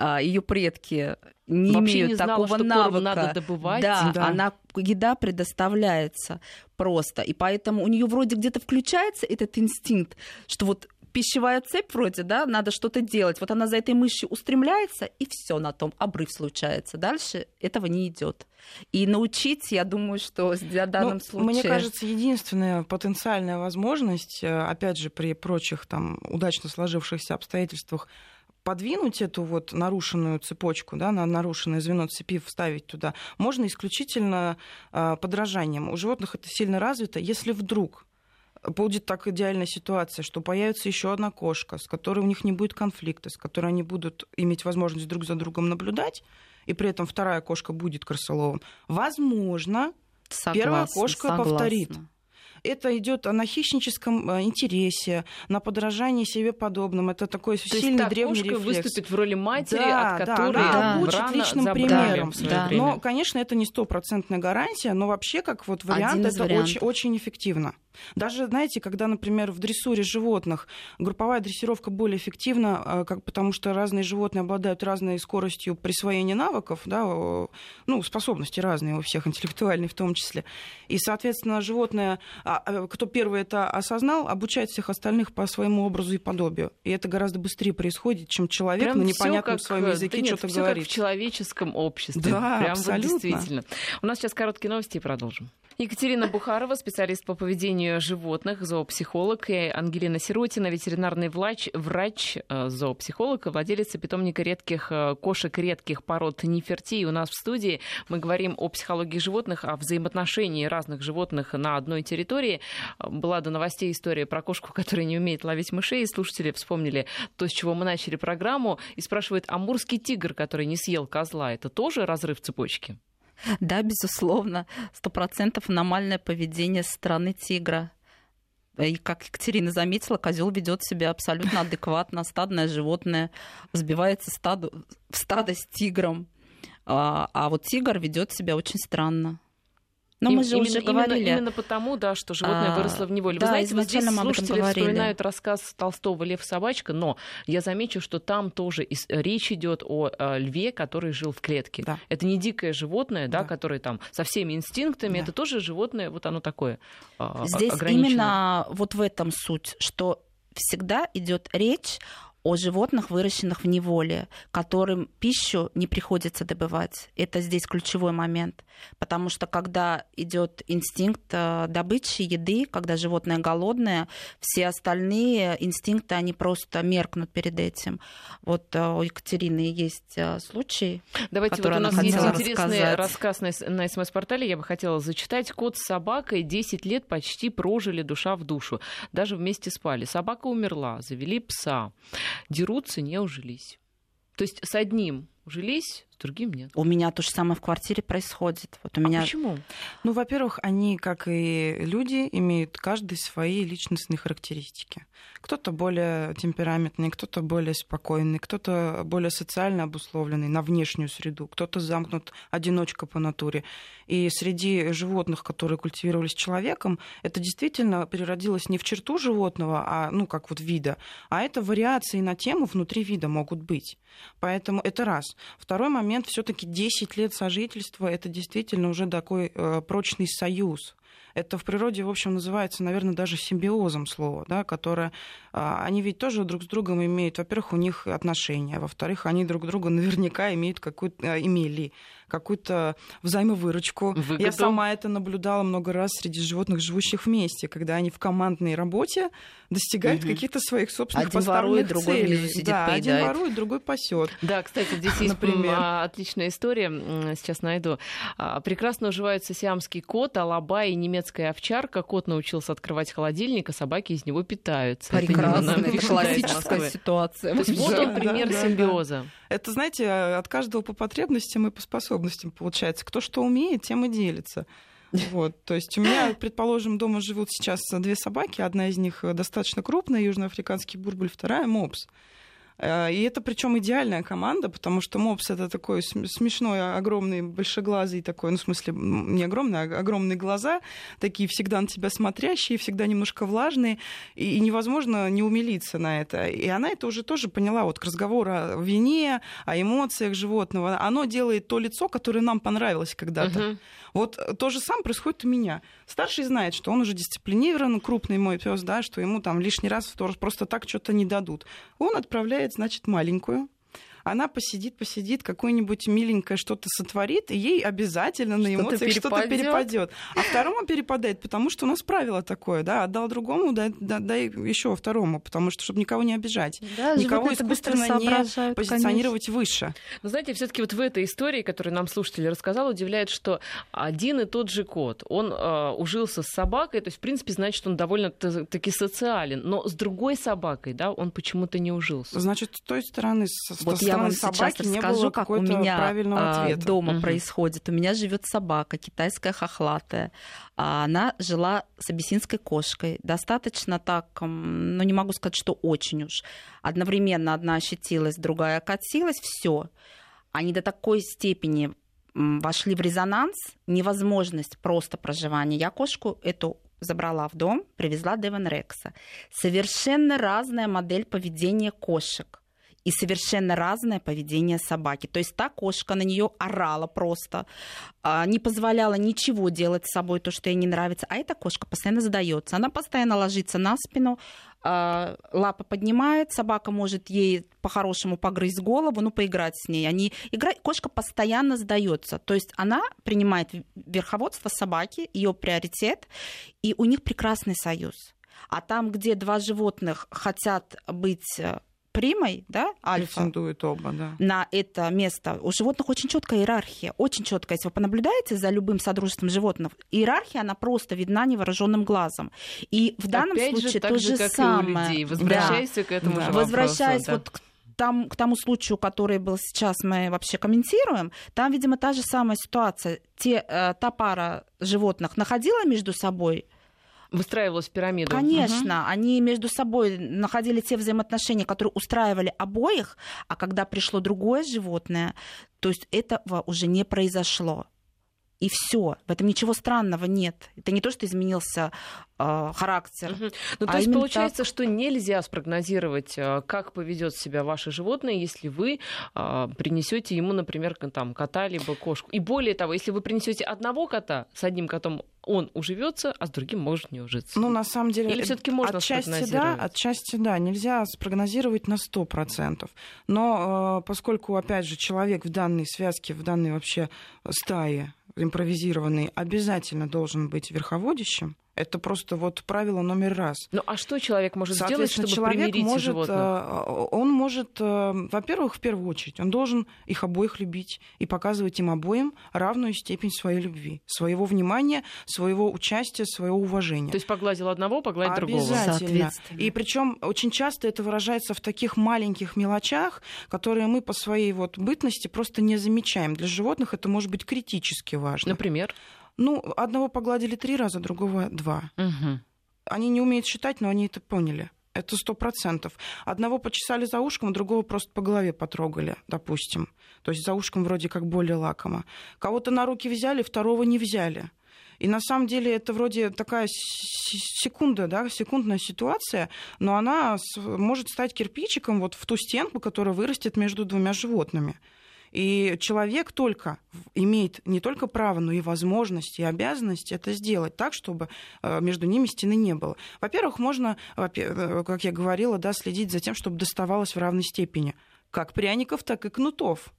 ее предки не Вообще имеют не знала, такого навыка. надо добывать. Да, Да. она еда предоставляется просто, и поэтому у нее вроде где-то включается этот инстинкт, что вот пищевая цепь вроде, да, надо что-то делать. Вот она за этой мышью устремляется, и все на том, обрыв случается. Дальше этого не идет. И научить, я думаю, что в данном Ну, случае... Мне кажется, единственная потенциальная возможность, э, опять же, при прочих там удачно сложившихся обстоятельствах, подвинуть эту вот нарушенную цепочку, да, на нарушенное звено цепи вставить туда, можно исключительно э, подражанием. У животных это сильно развито. Если вдруг будет так идеальная ситуация, что появится еще одна кошка, с которой у них не будет конфликта, с которой они будут иметь возможность друг за другом наблюдать, и при этом вторая кошка будет крысоловым, возможно, первая Согласна, кошка согласна. повторит. это идет на хищническом э, интересе, на подражании себе подобным. Это такой То есть сильный та древний кошка рефлекс. выступит в роли матери, Да, от да, которой она обучит рано личным забрали примером. Да. Но, конечно, это не стопроцентная гарантия, но вообще как вот вариант Один это вариантов. очень, очень эффективно. Даже, знаете, когда, например, в дрессуре животных групповая дрессировка более эффективна, э, как, потому что разные животные обладают разной скоростью присвоения навыков, да, ну, способности разные у всех, интеллектуальные в том числе. И, соответственно, животное, а, а, кто первый это осознал, обучает всех остальных по своему образу и подобию. И это гораздо быстрее происходит, чем человек Прям на непонятном как, своем э, языке да что-то говорит. как в человеческом обществе. Да, Прям абсолютно. вот действительно. У нас сейчас короткие новости и продолжим. Екатерина Бухарова, специалист по поведению животных, зоопсихолог, и Ангелина Сиротина, ветеринарный врач, врач э, зоопсихолог, и владелица питомника редких э, кошек редких пород Неферти. И у нас в студии мы говорим о психологии животных, о взаимоотношении разных животных на одной территории. Была до новостей история про кошку, которая не умеет ловить мышей. И слушатели вспомнили то, с чего мы начали программу, и спрашивают, амурский тигр, который не съел козла, это тоже разрыв цепочки? Да, безусловно, сто процентов аномальное поведение со стороны тигра. И как Екатерина заметила, козел ведет себя абсолютно адекватно, стадное животное сбивается стаду, в стадо с тигром. А, а вот тигр ведет себя очень странно. Но Им- мы же именно, уже именно- говорили. Именно, потому, да, что животное А, выросло в неволе. да, Вы знаете, вот здесь слушатели вспоминают рассказ Толстого «Лев и собачка», но я замечу, что там тоже ис- речь идет о э, льве, который жил в клетке. Да. Это не дикое животное, да, Да. которое там со всеми инстинктами, Да. это тоже животное, вот оно такое а, Здесь ограниченное. именно вот в этом суть, что всегда идет речь о животных, выращенных в неволе, которым пищу не приходится добывать. Это здесь ключевой момент. Потому что когда идет инстинкт э, добычи еды, когда животное голодное, все остальные инстинкты, они просто меркнут перед этим. Вот э, у Екатерины есть э, случай. Давайте, вот который у она нас есть хотела интересный рассказать. рассказ на, на СМС-портале, я бы хотела зачитать. Кот с собакой 10 лет почти прожили душа в душу. Даже вместе спали. Собака умерла, завели пса. Дерутся, не ужились. То есть с одним ужились, другим нет. У меня то же самое в квартире происходит. Вот у А меня почему? Ну, во-первых, они, как и люди, имеют каждый свои личностные характеристики. Кто-то более темпераментный, кто-то более спокойный, кто-то более социально обусловленный на внешнюю среду, кто-то замкнут, одиночка по натуре. И среди животных, которые культивировались человеком, это действительно переродилось не в черту животного, а, ну, как вот вида, а это вариации на тему внутри вида могут быть. Поэтому это раз. Второй момент, все-таки 10 лет сожительства, это действительно уже такой э, прочный союз. Это в природе, в общем, называется, наверное, даже симбиозом слова, да, которое... а, Они ведь тоже друг с другом имеют, во-первых, у них отношения, во-вторых, они друг друга наверняка имеют какую-то, а, имели какую-то взаимовыручку. Выгоду. Я сама это наблюдала много раз среди животных, живущих вместе, когда они в командной работе достигают Мгм. каких-то своих собственных Один поставленных ворует, другой целей. сидит, да, один поедает. ворует, другой пасет. Да, кстати, здесь есть Например. а, отличная история, сейчас найду. А, Прекрасно уживаются сиамский кот, алаба и немецкая овчарка, кот научился открывать холодильник, а собаки из него питаются. Прекрасно, это, классическая ситуация. То есть вот он пример да, симбиоза. Это, знаете, от каждого по потребностям и по способностям получается. Кто что умеет, тем и делится. Вот, то есть у меня, предположим, дома живут сейчас две собаки. Одна из них достаточно крупная, южноафриканский бурбуль, вторая мопс. Э, и это причем идеальная команда, потому что Мопс это такой смешной, огромный, большеглазый такой, ну, в смысле, не огромный, а огромные глаза, такие всегда на тебя смотрящие, всегда немножко влажные, и, невозможно не умилиться на это. И она это уже тоже поняла, вот к разговору о вине, о эмоциях животного, оно делает то лицо, которое нам понравилось когда-то. Uh-huh. Вот то же самое происходит у меня. Старший знает, что он уже дисциплинирован, крупный мой пес, да, что ему там лишний раз просто так что-то не дадут. Он отправляет, значит, маленькую, она посидит, посидит, какое-нибудь миленькое что-то сотворит, и ей обязательно на эмоциях что-то перепадет. А второму перепадает, потому что у нас правило такое, да, отдал другому, дай, дай еще второму, потому что, чтобы никого не обижать. Да, никого искусственно не позиционировать конечно. выше. Но знаете, все-таки вот в этой истории, которую нам слушатель рассказал, удивляет, что один и тот же кот, он э, ужился с собакой, то есть, в принципе, значит, он довольно-таки социален, но с другой собакой, да, он почему-то не ужился. Значит, с той стороны, с вот я вам сейчас расскажу, как у меня а, дома угу. происходит. У меня живет собака, китайская хохлатая. А она жила с абиссинской кошкой. Достаточно так, ну не могу сказать, что очень уж. Одновременно одна ощетилась, другая катилась, все. Они до такой степени вошли в резонанс, невозможность просто проживания. Я кошку эту забрала в дом, привезла Деван Рекса. Совершенно разная модель поведения кошек и совершенно разное поведение собаки. То есть та кошка на нее орала просто, а, не позволяла ничего делать с собой, то, что ей не нравится. А эта кошка постоянно задается. Она постоянно ложится на спину, а, лапа поднимает, собака может ей по-хорошему погрызть голову, ну, поиграть с ней. Они играют, кошка постоянно сдается. То есть она принимает верховодство собаки, ее приоритет, и у них прекрасный союз. А там, где два животных хотят быть э, примой, да, альфа, оба, да. на это место. У животных очень четкая иерархия, очень четкая. Если вы понаблюдаете за любым содружеством животных, иерархия, она просто видна невооруженным глазом. И в данном Опять случае же, то же, же самое. Людей. Возвращайся да. к этому да. же Возвращаясь вопросу, вот к там, к тому случаю, который был сейчас, мы вообще комментируем, там, видимо, та же самая ситуация. Те, э, та пара животных находила между собой выстраивалась пирамида. Конечно, угу. они между собой находили те взаимоотношения, которые устраивали обоих, а когда пришло другое животное, то есть этого уже не произошло. И все. В этом ничего странного нет. Это не то, что изменился э, характер. Угу. Ну, то а есть получается, так... что нельзя спрогнозировать, э, как поведет себя ваше животное, если вы э, принесете ему, например, там, кота либо кошку. И более того, если вы принесете одного кота, с одним котом он уживется, а с другим может не ужиться. Ну, на самом деле, Или все-таки можно отчасти да, отчасти да, нельзя спрогнозировать на 100%. Но э, поскольку, опять же, человек в данной связке, в данной вообще стае импровизированный обязательно должен быть верховодящим, это просто вот правило номер раз. Ну а что человек может сделать, чтобы человек примирить может, животных? Э, он может, э, во-первых, в первую очередь, он должен их обоих любить и показывать им обоим равную степень своей любви, своего внимания, своего участия, своего уважения. То есть погладил одного, погладить другого. Обязательно. И причем очень часто это выражается в таких маленьких мелочах, которые мы по своей вот бытности просто не замечаем. Для животных это может быть критически важно. Например? Ну, одного погладили три раза, другого два. Угу. Они не умеют считать, но они это поняли. Это сто процентов. Одного почесали за ушком, другого просто по голове потрогали, допустим. То есть за ушком вроде как более лакомо. Кого-то на руки взяли, второго не взяли. И на самом деле это вроде такая секунда, да, секундная ситуация, но она может стать кирпичиком вот в ту стенку, которая вырастет между двумя животными. И человек только имеет не только право, но и возможность и обязанность это сделать так, чтобы э, между ними стены не было. Во-первых, можно, э, как я говорила, да, следить за тем, чтобы доставалось в равной степени как пряников, так и кнутов.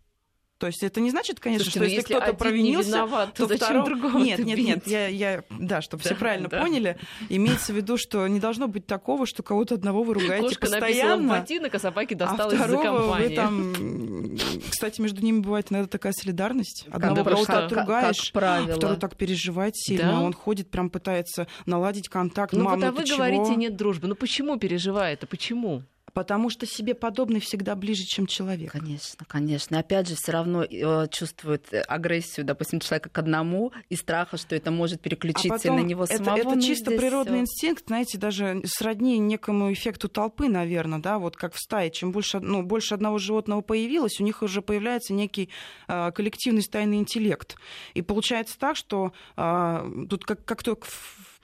То есть это не значит, конечно, Слушайте, что если, если кто-то провинился, не виноват, то, то зачем второго... другого Нет, нет, нет, я, я, да, чтобы Да, все правильно да. поняли, имеется в виду, что не должно быть такого, что кого-то одного вы ругаете Кошка постоянно, ботинок, а собаке а досталось за второго вы компанию. там... Кстати, между ними бывает иногда такая солидарность. Одного Да, кого-то как- отругаешь, как второй так переживает сильно, Да? он ходит, прям пытается наладить контакт. Ну Мам, вот, а ты вы чего?» говорите, нет дружбы. Ну почему переживает? А почему? Потому что себе подобный всегда ближе, чем человек. Конечно, конечно. Опять же, все равно э, чувствует э, агрессию, допустим, человека к одному и страха, что это может переключиться А на него это, самого. это Ну, чисто природный всё. инстинкт, знаете, даже сродни некому эффекту толпы, наверное, да, вот как в стае. Чем больше, ну, больше одного животного появилось, у них уже появляется некий э, коллективный стайный интеллект. И получается так, что э, тут как, как только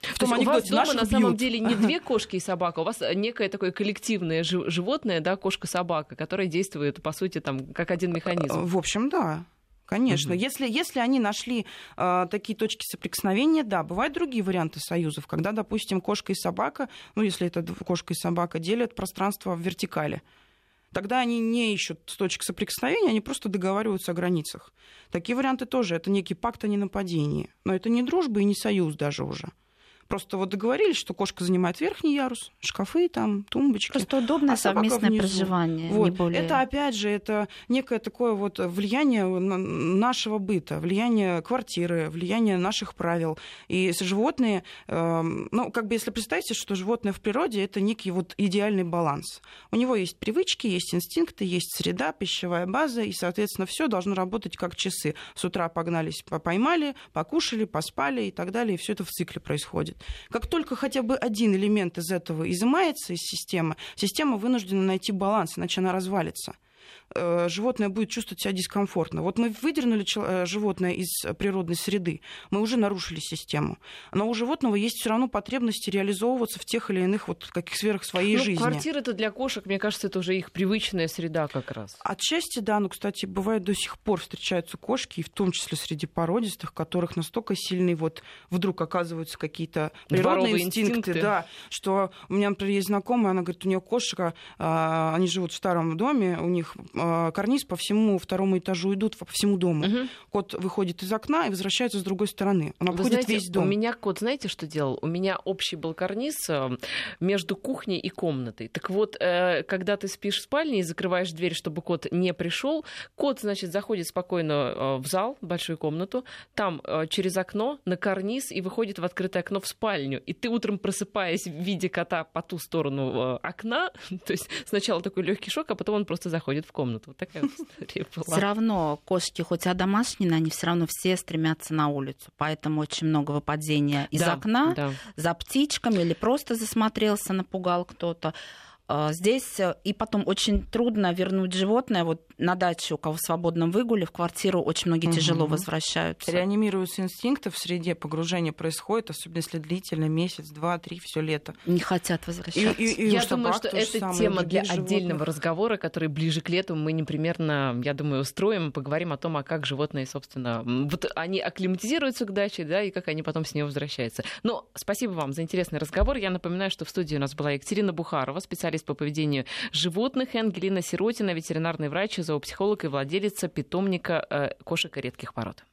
в, в То том есть у вас дома на самом бьют. деле не две кошки и собака, у вас некое такое коллективное жи- животное, да, кошка-собака, которое действует, по сути, там, как один механизм. В общем, да. Конечно. Мгм. Если, если они нашли э, такие точки соприкосновения, да, бывают другие варианты союзов, когда, допустим, кошка и собака, ну, если это кошка и собака, делят пространство в вертикали. Тогда они не ищут точек соприкосновения, они просто договариваются о границах. Такие варианты тоже. Это некий пакт о ненападении. Но это не дружба и не союз даже уже. Просто вот договорились, что кошка занимает верхний ярус, шкафы там, тумбочки. Просто удобное а совместное внизу. проживание, Вот. не более. Это опять же, это некое такое вот влияние на- нашего быта, влияние квартиры, влияние наших правил. И животные, эм, ну, как бы если представьте, что животное в природе это некий вот идеальный баланс. У него есть привычки, есть инстинкты, есть среда, пищевая база, и, соответственно, все должно работать как часы. С утра погнались, по- поймали, покушали, поспали и так далее, и все это в цикле происходит. Как только хотя бы один элемент из этого изымается из системы, система вынуждена найти баланс, иначе она развалится. Э, Животное будет чувствовать себя дискомфортно. Вот мы выдернули э, животное из природной среды, мы уже нарушили систему. Но у животного есть все равно потребности реализовываться в тех или иных вот каких сферах своей Ну, жизни. квартира-то для кошек, мне кажется, это уже их привычная среда как раз. Отчасти, да, но, кстати, бывает до сих пор встречаются кошки, и в том числе среди породистых, которых настолько сильные вот вдруг оказываются какие-то природные инстинкты, инстинкты. да, что у меня, например, есть знакомая, она говорит, у нее кошка, они живут в старом доме, у них карниз по всему второму этажу идут, по всему дому. Мгм. Кот выходит из окна и возвращается с другой стороны. Он обходит знаете, весь дом. у меня кот, знаете, что делал? У меня общий был карниз э, между кухней и комнатой. Так вот, э, когда ты спишь в спальне и закрываешь дверь, чтобы кот не пришел, кот, значит, заходит спокойно э, в зал, в большую комнату, там через окно на карниз и выходит в открытое окно в спальню. И ты утром просыпаясь в виде кота по ту сторону окна, то есть сначала такой легкий шок, а потом он просто заходит в комнату. Вот такая вот история была. Все равно кошки, хоть одомашнены, они все равно все стремятся на улицу. Поэтому очень много выпадения из Да, окна да. за птичками или просто засмотрелся, напугал кто-то. А, Здесь э, и потом очень трудно вернуть животное. Вот на даче, у кого в свободном выгуле, в квартиру очень многие Мгм. тяжело возвращаются. Реанимируются инстинкты в среде, погружение происходит, особенно если длительно, месяц, два, три, все лето. Не хотят И, возвращаться. и- и у я собак думаю, что это самое, тема для других отдельного животных. разговора, который ближе к лету мы непримерно, я думаю, устроим, поговорим о том, а как животные, собственно, вот они акклиматизируются к даче, да, и как они потом с нее возвращаются. Но спасибо вам за интересный разговор. Я напоминаю, что в студии у нас была Екатерина Бухарова, специалист по поведению животных, и Ангелина Сиротина, ветеринарный врач, зоопсихолог и владелица питомника э, кошек и редких пород.